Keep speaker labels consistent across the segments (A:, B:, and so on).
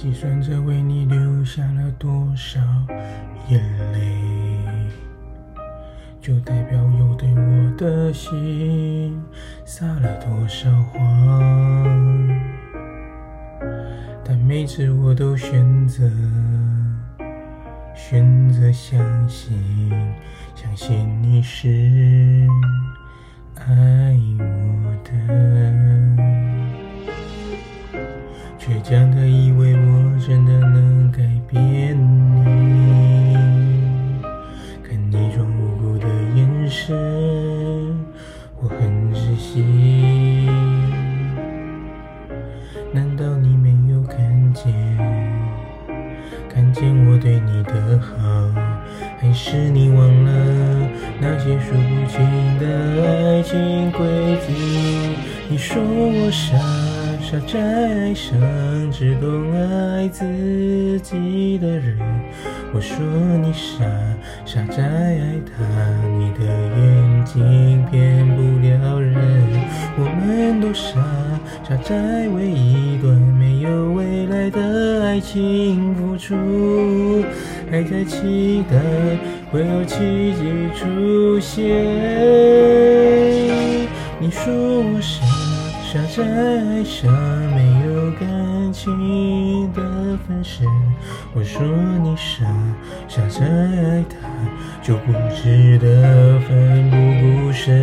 A: 计算着为你流下了多少眼泪，就代表有对我的心撒了多少谎。但每次我都选择选择相信，相信你是爱我的，倔强的以为难道你没有看见？看见我对你的好，还是你忘了那些数不清的爱情轨迹？你说我傻，傻在爱上只懂爱自己的人。我说你傻，傻在爱他，你的眼睛骗不了人。我们都傻，傻在为一段没有未来的爱情付出，还在期待会有奇迹出现。你说我傻，傻在爱上没情的分身。我说你傻，傻在爱他就不值得奋不顾身。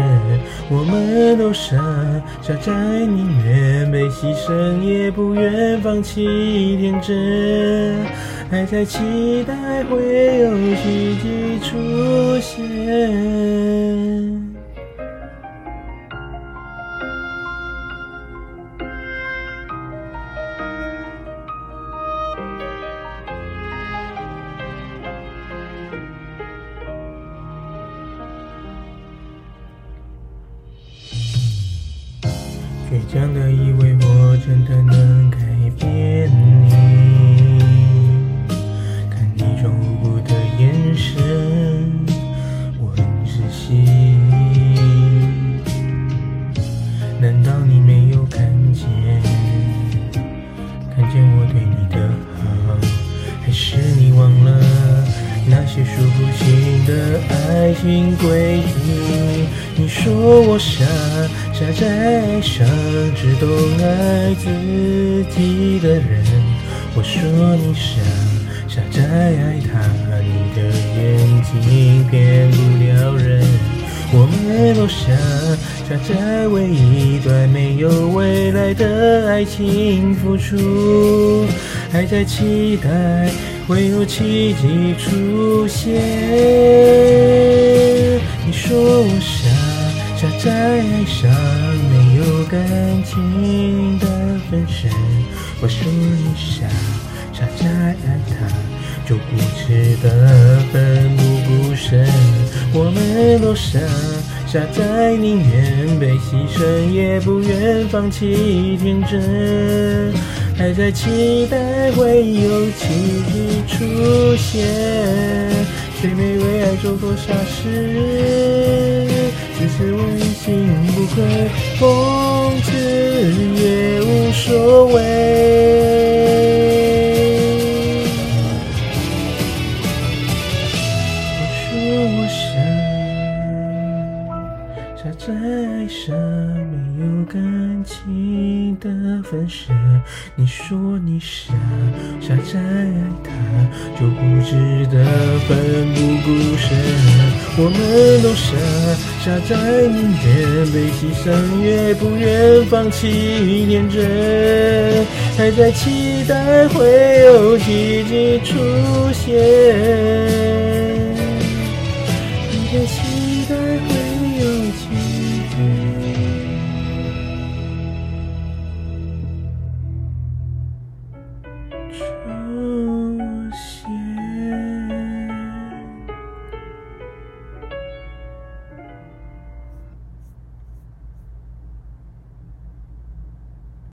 A: 我们都傻，傻在宁愿被牺牲，也不愿放弃天真，还在期待会有奇迹出现。真的以为我真的能改变你，看你装无辜的眼神，我很窒息。难道你没有看见？看见我对你的好，还是你忘了那些数不清的爱情轨迹？你说我傻，傻在爱上只懂爱自己的人。我说你傻，傻在爱他，你的眼睛骗不了人。我们都傻，傻在为一段没有未来的爱情付出，还在期待会有奇迹出现。你说我，傻傻在爱上没有感情的分身。我说你傻，傻在爱他就固执的奋不顾身。我们都傻，傻在宁愿被牺牲，也不愿放弃天真，还在期待会有奇迹出现。谁没为爱做过傻事？只是问心无愧，讽刺也无所谓。傻在爱上没有感情的分身。你说你傻，傻在爱他就不值得奋不顾身。我们都傻，傻在宁愿被牺牲，也不愿放弃天真，还在期待会有奇迹出现，还在期待会。